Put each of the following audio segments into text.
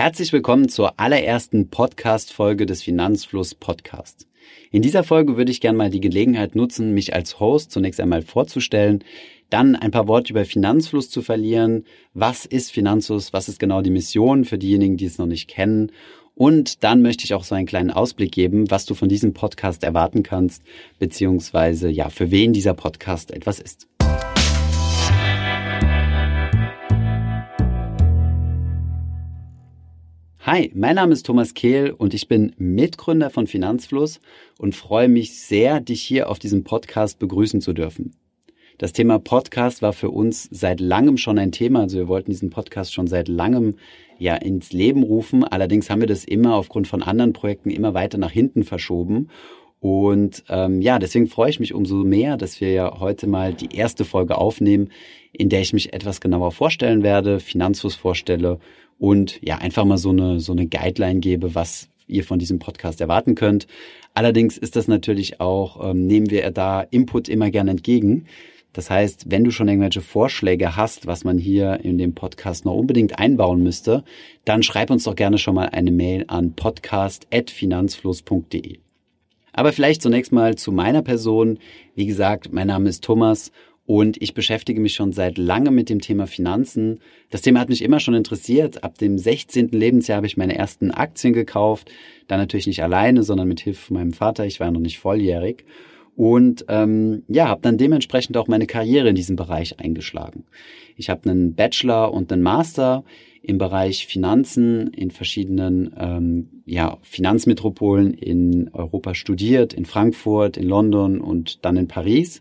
Herzlich willkommen zur allerersten Podcast-Folge des Finanzfluss Podcasts. In dieser Folge würde ich gerne mal die Gelegenheit nutzen, mich als Host zunächst einmal vorzustellen, dann ein paar Worte über Finanzfluss zu verlieren. Was ist Finanzfluss? Was ist genau die Mission für diejenigen, die es noch nicht kennen? Und dann möchte ich auch so einen kleinen Ausblick geben, was du von diesem Podcast erwarten kannst, beziehungsweise ja, für wen dieser Podcast etwas ist. Hi, mein Name ist Thomas Kehl und ich bin Mitgründer von Finanzfluss und freue mich sehr, dich hier auf diesem Podcast begrüßen zu dürfen. Das Thema Podcast war für uns seit langem schon ein Thema. Also wir wollten diesen Podcast schon seit langem ja ins Leben rufen. Allerdings haben wir das immer aufgrund von anderen Projekten immer weiter nach hinten verschoben. Und ähm, ja, deswegen freue ich mich umso mehr, dass wir ja heute mal die erste Folge aufnehmen, in der ich mich etwas genauer vorstellen werde, Finanzfluss vorstelle und ja, einfach mal so eine, so eine Guideline gebe, was ihr von diesem Podcast erwarten könnt. Allerdings ist das natürlich auch, ähm, nehmen wir da Input immer gerne entgegen. Das heißt, wenn du schon irgendwelche Vorschläge hast, was man hier in dem Podcast noch unbedingt einbauen müsste, dann schreib uns doch gerne schon mal eine Mail an podcast.finanzfluss.de. Aber vielleicht zunächst mal zu meiner Person. Wie gesagt, mein Name ist Thomas und ich beschäftige mich schon seit langem mit dem Thema Finanzen. Das Thema hat mich immer schon interessiert. Ab dem 16. Lebensjahr habe ich meine ersten Aktien gekauft. Dann natürlich nicht alleine, sondern mit Hilfe von meinem Vater. Ich war noch nicht volljährig. Und ähm, ja, habe dann dementsprechend auch meine Karriere in diesem Bereich eingeschlagen. Ich habe einen Bachelor und einen Master im Bereich Finanzen in verschiedenen ähm, ja, Finanzmetropolen in Europa studiert, in Frankfurt, in London und dann in Paris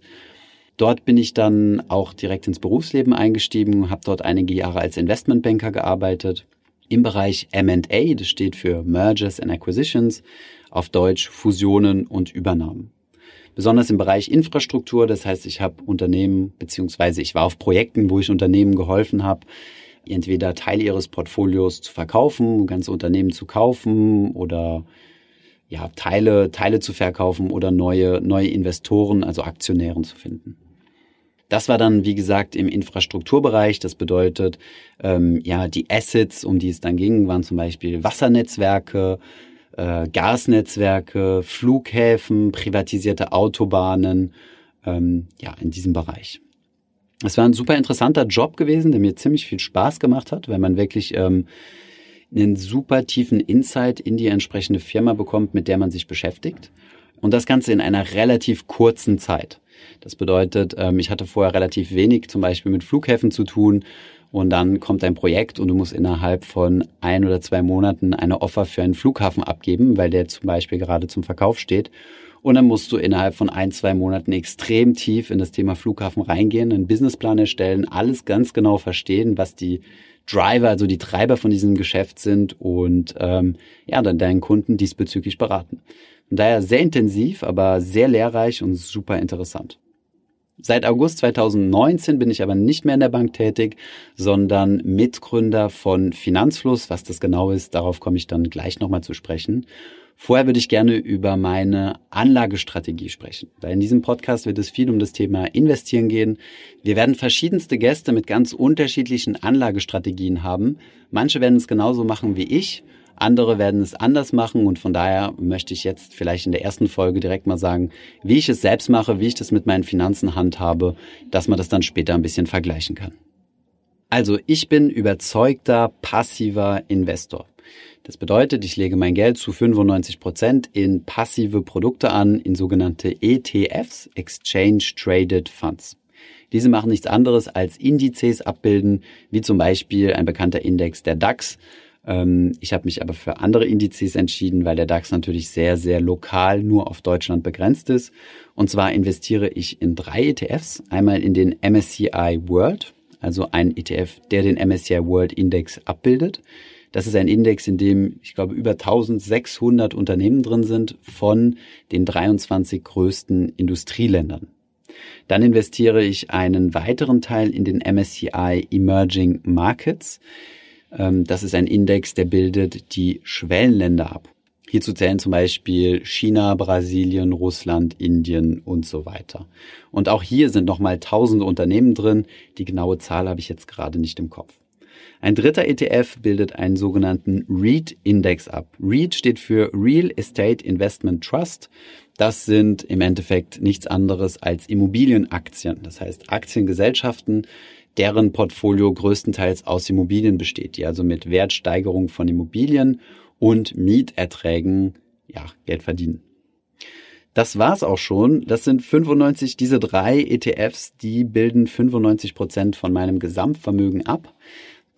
Dort bin ich dann auch direkt ins Berufsleben eingestiegen, habe dort einige Jahre als Investmentbanker gearbeitet. Im Bereich M&A, das steht für Mergers and Acquisitions, auf Deutsch Fusionen und Übernahmen. Besonders im Bereich Infrastruktur, das heißt, ich habe Unternehmen beziehungsweise ich war auf Projekten, wo ich Unternehmen geholfen habe, entweder Teile ihres Portfolios zu verkaufen, ganze Unternehmen zu kaufen oder ja, Teile, Teile zu verkaufen oder neue, neue Investoren, also Aktionären zu finden. Das war dann, wie gesagt, im Infrastrukturbereich. Das bedeutet, ähm, ja, die Assets, um die es dann ging, waren zum Beispiel Wassernetzwerke, äh, Gasnetzwerke, Flughäfen, privatisierte Autobahnen, ähm, ja, in diesem Bereich. Es war ein super interessanter Job gewesen, der mir ziemlich viel Spaß gemacht hat, weil man wirklich ähm, einen super tiefen Insight in die entsprechende Firma bekommt, mit der man sich beschäftigt. Und das Ganze in einer relativ kurzen Zeit. Das bedeutet, ähm, ich hatte vorher relativ wenig zum Beispiel mit Flughäfen zu tun. Und dann kommt ein Projekt und du musst innerhalb von ein oder zwei Monaten eine Offer für einen Flughafen abgeben, weil der zum Beispiel gerade zum Verkauf steht. Und dann musst du innerhalb von ein, zwei Monaten extrem tief in das Thema Flughafen reingehen, einen Businessplan erstellen, alles ganz genau verstehen, was die Driver, also die Treiber von diesem Geschäft sind und ähm, ja, dann deinen Kunden diesbezüglich beraten. Daher sehr intensiv, aber sehr lehrreich und super interessant. Seit August 2019 bin ich aber nicht mehr in der Bank tätig, sondern Mitgründer von Finanzfluss. Was das genau ist, darauf komme ich dann gleich nochmal zu sprechen. Vorher würde ich gerne über meine Anlagestrategie sprechen, weil in diesem Podcast wird es viel um das Thema Investieren gehen. Wir werden verschiedenste Gäste mit ganz unterschiedlichen Anlagestrategien haben. Manche werden es genauso machen wie ich andere werden es anders machen und von daher möchte ich jetzt vielleicht in der ersten Folge direkt mal sagen, wie ich es selbst mache, wie ich das mit meinen Finanzen handhabe, dass man das dann später ein bisschen vergleichen kann. Also ich bin überzeugter passiver Investor. Das bedeutet, ich lege mein Geld zu 95 Prozent in passive Produkte an, in sogenannte ETFs, Exchange Traded Funds. Diese machen nichts anderes als Indizes abbilden, wie zum Beispiel ein bekannter Index der DAX ich habe mich aber für andere Indizes entschieden, weil der DAX natürlich sehr, sehr lokal nur auf Deutschland begrenzt ist. Und zwar investiere ich in drei ETFs. Einmal in den MSCI World, also ein ETF, der den MSCI World Index abbildet. Das ist ein Index, in dem, ich glaube, über 1600 Unternehmen drin sind von den 23 größten Industrieländern. Dann investiere ich einen weiteren Teil in den MSCI Emerging Markets. Ähm, das ist ein Index, der bildet die Schwellenländer ab. Hierzu zählen zum Beispiel China, Brasilien, Russland, Indien und so weiter. Und auch hier sind nochmal tausende Unternehmen drin. Die genaue Zahl habe ich jetzt gerade nicht im Kopf. Ein dritter ETF bildet einen sogenannten REIT-Index ab. REIT steht für Real Estate Investment Trust. Das sind im Endeffekt nichts anderes als Immobilienaktien. Das heißt Aktiengesellschaften, deren Portfolio größtenteils aus Immobilien besteht, die also mit Wertsteigerung von Immobilien und Mieterträgen ja, Geld verdienen. Das war's auch schon. Das sind 95, diese drei ETFs, die bilden 95 Prozent von meinem Gesamtvermögen ab.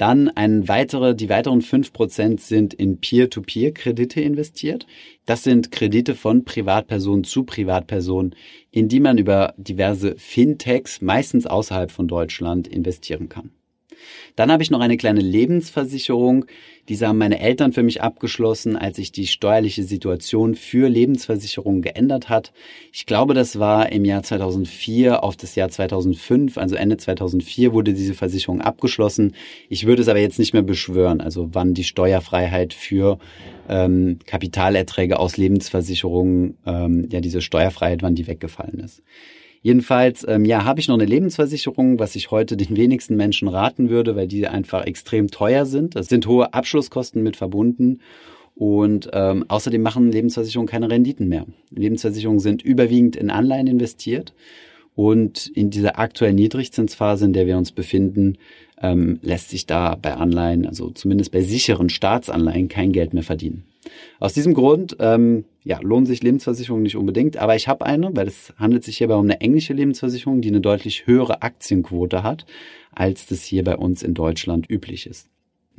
Dann ein weitere, die weiteren fünf Prozent sind in Peer-to-Peer-Kredite investiert. Das sind Kredite von Privatperson zu Privatperson, in die man über diverse Fintechs, meistens außerhalb von Deutschland, investieren kann. Dann habe ich noch eine kleine Lebensversicherung. Diese haben meine Eltern für mich abgeschlossen, als sich die steuerliche Situation für Lebensversicherungen geändert hat. Ich glaube, das war im Jahr 2004 auf das Jahr 2005, also Ende 2004 wurde diese Versicherung abgeschlossen. Ich würde es aber jetzt nicht mehr beschwören, also wann die Steuerfreiheit für ähm, Kapitalerträge aus Lebensversicherungen, ähm, ja diese Steuerfreiheit, wann die weggefallen ist. Jedenfalls, ähm, ja, habe ich noch eine Lebensversicherung, was ich heute den wenigsten Menschen raten würde, weil die einfach extrem teuer sind. Es sind hohe Abschlusskosten mit verbunden. Und ähm, außerdem machen Lebensversicherungen keine Renditen mehr. Lebensversicherungen sind überwiegend in Anleihen investiert. Und in dieser aktuellen Niedrigzinsphase, in der wir uns befinden, ähm, lässt sich da bei Anleihen, also zumindest bei sicheren Staatsanleihen, kein Geld mehr verdienen. Aus diesem Grund ähm, ja, lohnen sich Lebensversicherungen nicht unbedingt, aber ich habe eine, weil es handelt sich hierbei um eine englische Lebensversicherung, die eine deutlich höhere Aktienquote hat, als das hier bei uns in Deutschland üblich ist.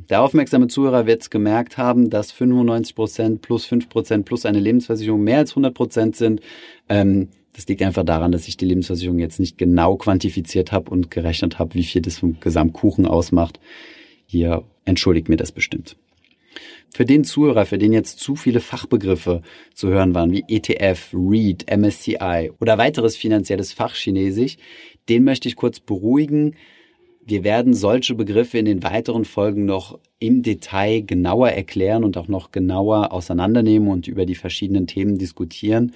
Der aufmerksame Zuhörer wird gemerkt haben, dass 95 Prozent plus 5 Prozent plus eine Lebensversicherung mehr als 100 Prozent sind. Ähm, das liegt einfach daran, dass ich die Lebensversicherung jetzt nicht genau quantifiziert habe und gerechnet habe, wie viel das vom Gesamtkuchen ausmacht. Hier entschuldigt mir das bestimmt. Für den Zuhörer, für den jetzt zu viele Fachbegriffe zu hören waren, wie ETF, REIT, MSCI oder weiteres finanzielles Fachchinesisch, den möchte ich kurz beruhigen. Wir werden solche Begriffe in den weiteren Folgen noch im Detail genauer erklären und auch noch genauer auseinandernehmen und über die verschiedenen Themen diskutieren.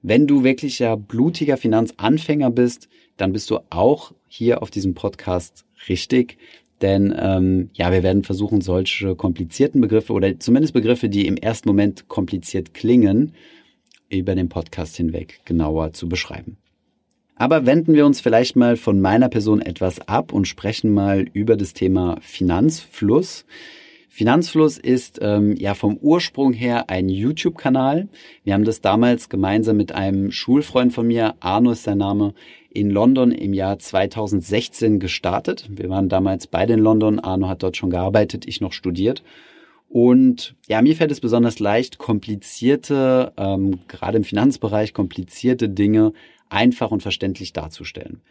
Wenn du wirklicher blutiger Finanzanfänger bist, dann bist du auch hier auf diesem Podcast richtig. Denn ähm, ja, wir werden versuchen, solche komplizierten Begriffe oder zumindest Begriffe, die im ersten Moment kompliziert klingen, über den Podcast hinweg genauer zu beschreiben. Aber wenden wir uns vielleicht mal von meiner Person etwas ab und sprechen mal über das Thema Finanzfluss. Finanzfluss ist ähm, ja vom Ursprung her ein YouTube-Kanal. Wir haben das damals gemeinsam mit einem Schulfreund von mir, Arno ist sein Name, in London im Jahr 2016 gestartet. Wir waren damals beide in London. Arno hat dort schon gearbeitet, ich noch studiert. Und ja, mir fällt es besonders leicht, komplizierte, ähm, gerade im Finanzbereich, komplizierte Dinge einfach und verständlich darzustellen.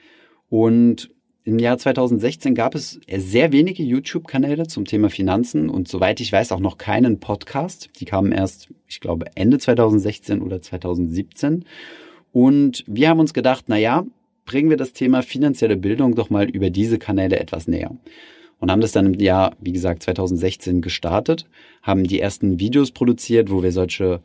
Und im Jahr 2016 gab es sehr wenige YouTube-Kanäle zum Thema Finanzen und soweit ich weiß auch noch keinen Podcast. Die kamen erst, ich glaube, Ende 2016 oder 2017. Und wir haben uns gedacht, na ja, bringen wir das Thema finanzielle Bildung doch mal über diese Kanäle etwas näher. Und haben das dann im Jahr, wie gesagt, 2016 gestartet, haben die ersten Videos produziert, wo wir solche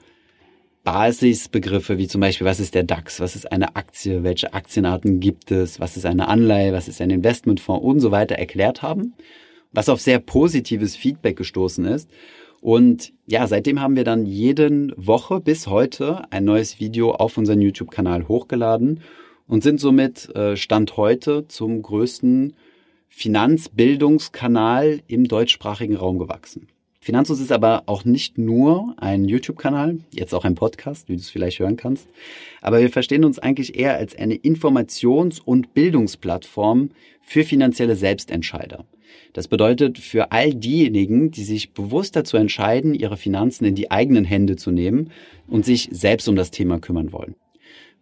Basisbegriffe wie zum Beispiel, was ist der DAX, was ist eine Aktie, welche Aktienarten gibt es, was ist eine Anleihe, was ist ein Investmentfonds und so weiter erklärt haben, was auf sehr positives Feedback gestoßen ist. Und ja, seitdem haben wir dann jeden Woche bis heute ein neues Video auf unseren YouTube-Kanal hochgeladen und sind somit äh, Stand heute zum größten Finanzbildungskanal im deutschsprachigen Raum gewachsen. Finanzus ist aber auch nicht nur ein YouTube-Kanal, jetzt auch ein Podcast, wie du es vielleicht hören kannst, aber wir verstehen uns eigentlich eher als eine Informations- und Bildungsplattform für finanzielle Selbstentscheider. Das bedeutet für all diejenigen, die sich bewusst dazu entscheiden, ihre Finanzen in die eigenen Hände zu nehmen und sich selbst um das Thema kümmern wollen.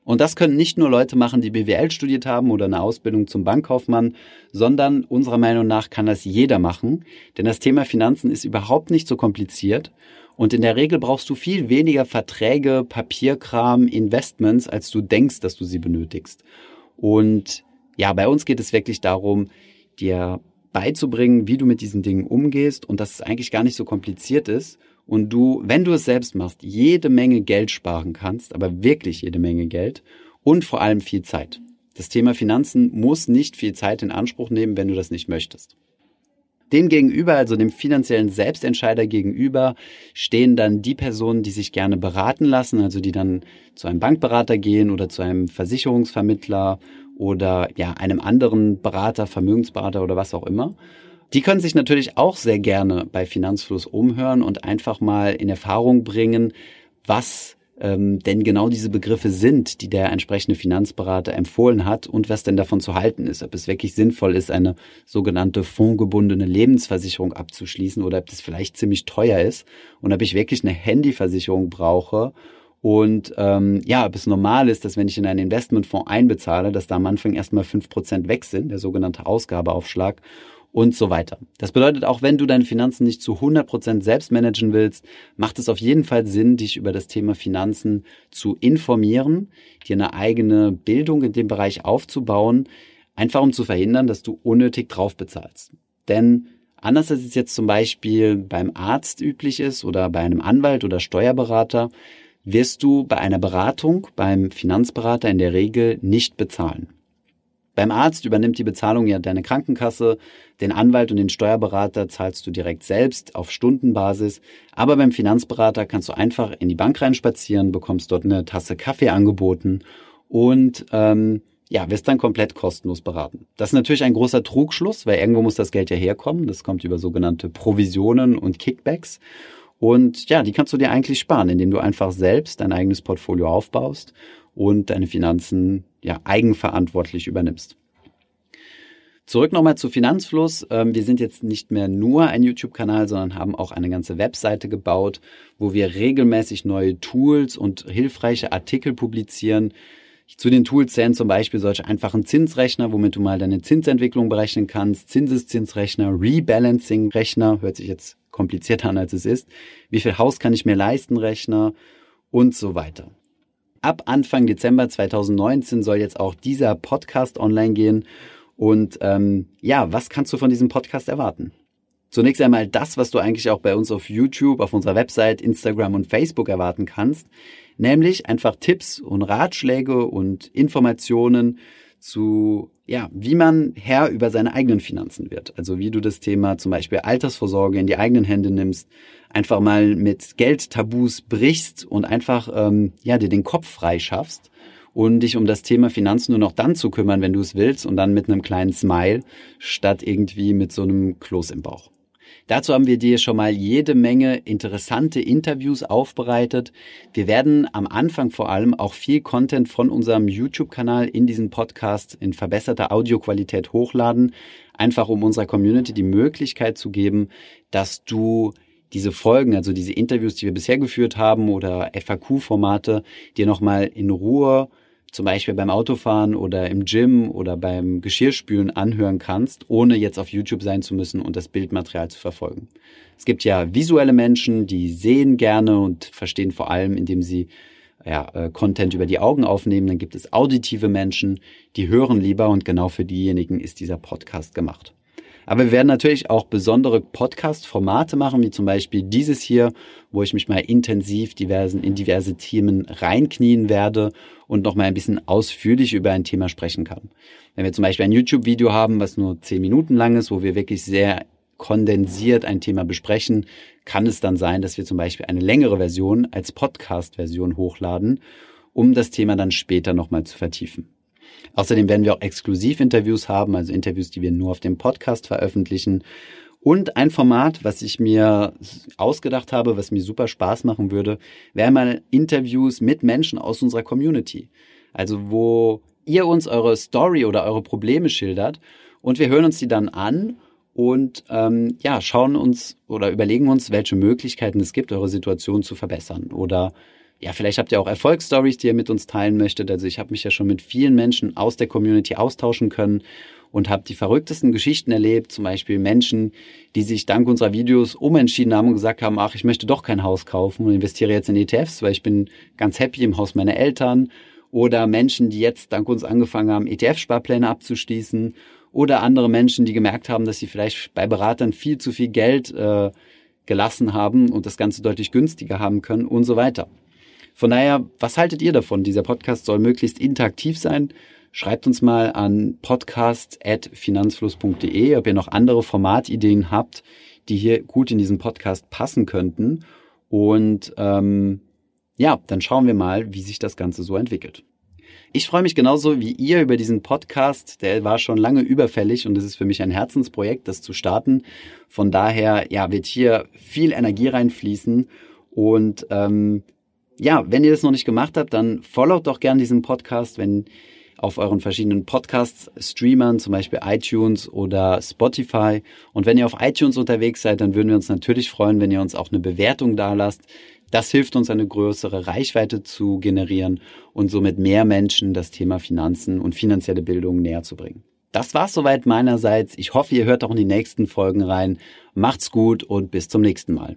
Und das können nicht nur Leute machen, die BWL studiert haben oder eine Ausbildung zum Bankkaufmann, sondern unserer Meinung nach kann das jeder machen, denn das Thema Finanzen ist überhaupt nicht so kompliziert. Und in der Regel brauchst du viel weniger Verträge, Papierkram, Investments, als du denkst, dass du sie benötigst. Und ja, bei uns geht es wirklich darum, dir beizubringen, wie du mit diesen Dingen umgehst und dass es eigentlich gar nicht so kompliziert ist und du, wenn du es selbst machst, jede Menge Geld sparen kannst, aber wirklich jede Menge Geld und vor allem viel Zeit. Das Thema Finanzen muss nicht viel Zeit in Anspruch nehmen, wenn du das nicht möchtest. Dem gegenüber, also dem finanziellen Selbstentscheider gegenüber, stehen dann die Personen, die sich gerne beraten lassen, also die dann zu einem Bankberater gehen oder zu einem Versicherungsvermittler oder ja, einem anderen Berater, Vermögensberater oder was auch immer. Die können sich natürlich auch sehr gerne bei Finanzfluss umhören und einfach mal in Erfahrung bringen, was ähm, denn genau diese Begriffe sind, die der entsprechende Finanzberater empfohlen hat und was denn davon zu halten ist. Ob es wirklich sinnvoll ist, eine sogenannte fondgebundene Lebensversicherung abzuschließen oder ob das vielleicht ziemlich teuer ist und ob ich wirklich eine Handyversicherung brauche und ähm, ja, ob es normal ist, dass wenn ich in einen Investmentfonds einbezahle, dass da am Anfang erstmal fünf Prozent weg sind, der sogenannte Ausgabeaufschlag und so weiter. Das bedeutet, auch wenn du deine Finanzen nicht zu 100 Prozent selbst managen willst, macht es auf jeden Fall Sinn, dich über das Thema Finanzen zu informieren, dir eine eigene Bildung in dem Bereich aufzubauen, einfach um zu verhindern, dass du unnötig drauf bezahlst. Denn anders als es jetzt zum Beispiel beim Arzt üblich ist oder bei einem Anwalt oder Steuerberater, wirst du bei einer Beratung beim Finanzberater in der Regel nicht bezahlen. Beim Arzt übernimmt die Bezahlung ja deine Krankenkasse, den Anwalt und den Steuerberater zahlst du direkt selbst auf Stundenbasis, aber beim Finanzberater kannst du einfach in die Bank reinspazieren, bekommst dort eine Tasse Kaffee angeboten und ähm, ja, wirst dann komplett kostenlos beraten. Das ist natürlich ein großer Trugschluss, weil irgendwo muss das Geld ja herkommen. Das kommt über sogenannte Provisionen und Kickbacks. Und ja, die kannst du dir eigentlich sparen, indem du einfach selbst dein eigenes Portfolio aufbaust und deine Finanzen ja eigenverantwortlich übernimmst. Zurück nochmal zu Finanzfluss. Ähm, wir sind jetzt nicht mehr nur ein YouTube-Kanal, sondern haben auch eine ganze Webseite gebaut, wo wir regelmäßig neue Tools und hilfreiche Artikel publizieren. Zu den Tools zählen zum Beispiel solche einfachen Zinsrechner, womit du mal deine Zinsentwicklung berechnen kannst, Zinseszinsrechner, Rebalancing-Rechner, hört sich jetzt komplizierter an als es ist, wie viel Haus kann ich mir leisten, Rechner und so weiter. Ab Anfang Dezember 2019 soll jetzt auch dieser Podcast online gehen. Und ähm, ja, was kannst du von diesem Podcast erwarten? Zunächst einmal das, was du eigentlich auch bei uns auf YouTube, auf unserer Website, Instagram und Facebook erwarten kannst, nämlich einfach Tipps und Ratschläge und Informationen zu, ja, wie man Herr über seine eigenen Finanzen wird. Also wie du das Thema zum Beispiel Altersvorsorge in die eigenen Hände nimmst, einfach mal mit Geldtabus brichst und einfach, ähm, ja, dir den Kopf frei schaffst und dich um das Thema Finanzen nur noch dann zu kümmern, wenn du es willst und dann mit einem kleinen Smile statt irgendwie mit so einem Kloß im Bauch. Dazu haben wir dir schon mal jede Menge interessante Interviews aufbereitet. Wir werden am Anfang vor allem auch viel Content von unserem YouTube-Kanal in diesen Podcast in verbesserter Audioqualität hochladen, einfach um unserer Community die Möglichkeit zu geben, dass du diese Folgen, also diese Interviews, die wir bisher geführt haben oder FAQ-Formate, dir nochmal in Ruhe zum Beispiel beim Autofahren oder im Gym oder beim Geschirrspülen anhören kannst, ohne jetzt auf YouTube sein zu müssen und das Bildmaterial zu verfolgen. Es gibt ja visuelle Menschen, die sehen gerne und verstehen vor allem, indem sie ja, äh, Content über die Augen aufnehmen. Dann gibt es auditive Menschen, die hören lieber und genau für diejenigen ist dieser Podcast gemacht. Aber wir werden natürlich auch besondere Podcast-Formate machen, wie zum Beispiel dieses hier, wo ich mich mal intensiv diversen, in diverse Themen reinknien werde und noch mal ein bisschen ausführlich über ein Thema sprechen kann. Wenn wir zum Beispiel ein YouTube-Video haben, was nur zehn Minuten lang ist, wo wir wirklich sehr kondensiert ein Thema besprechen, kann es dann sein, dass wir zum Beispiel eine längere Version als Podcast-Version hochladen, um das Thema dann später nochmal zu vertiefen. Außerdem werden wir auch Exklusivinterviews haben, also Interviews, die wir nur auf dem Podcast veröffentlichen. Und ein Format, was ich mir ausgedacht habe, was mir super Spaß machen würde, wäre mal Interviews mit Menschen aus unserer Community. Also wo ihr uns eure Story oder eure Probleme schildert und wir hören uns die dann an und ähm, ja, schauen uns oder überlegen uns, welche Möglichkeiten es gibt, eure Situation zu verbessern oder ja, vielleicht habt ihr auch Erfolgsstories, die ihr mit uns teilen möchtet. Also ich habe mich ja schon mit vielen Menschen aus der Community austauschen können und habe die verrücktesten Geschichten erlebt. Zum Beispiel Menschen, die sich dank unserer Videos umentschieden haben und gesagt haben, ach, ich möchte doch kein Haus kaufen und investiere jetzt in ETFs, weil ich bin ganz happy im Haus meiner Eltern. Oder Menschen, die jetzt dank uns angefangen haben, ETF-Sparpläne abzuschließen. Oder andere Menschen, die gemerkt haben, dass sie vielleicht bei Beratern viel zu viel Geld äh, gelassen haben und das Ganze deutlich günstiger haben können und so weiter. Von daher, was haltet ihr davon? Dieser Podcast soll möglichst interaktiv sein. Schreibt uns mal an podcast.finanzfluss.de, ob ihr noch andere Formatideen habt, die hier gut in diesen Podcast passen könnten. Und ähm, ja, dann schauen wir mal, wie sich das Ganze so entwickelt. Ich freue mich genauso wie ihr über diesen Podcast. Der war schon lange überfällig und es ist für mich ein Herzensprojekt, das zu starten. Von daher, ja, wird hier viel Energie reinfließen. Und ähm, ja, wenn ihr das noch nicht gemacht habt, dann followt doch gern diesen Podcast, wenn auf euren verschiedenen Podcast-Streamern, zum Beispiel iTunes oder Spotify. Und wenn ihr auf iTunes unterwegs seid, dann würden wir uns natürlich freuen, wenn ihr uns auch eine Bewertung da lasst. Das hilft uns, eine größere Reichweite zu generieren und somit mehr Menschen das Thema Finanzen und finanzielle Bildung näher zu bringen. Das war's soweit meinerseits. Ich hoffe, ihr hört auch in die nächsten Folgen rein. Macht's gut und bis zum nächsten Mal.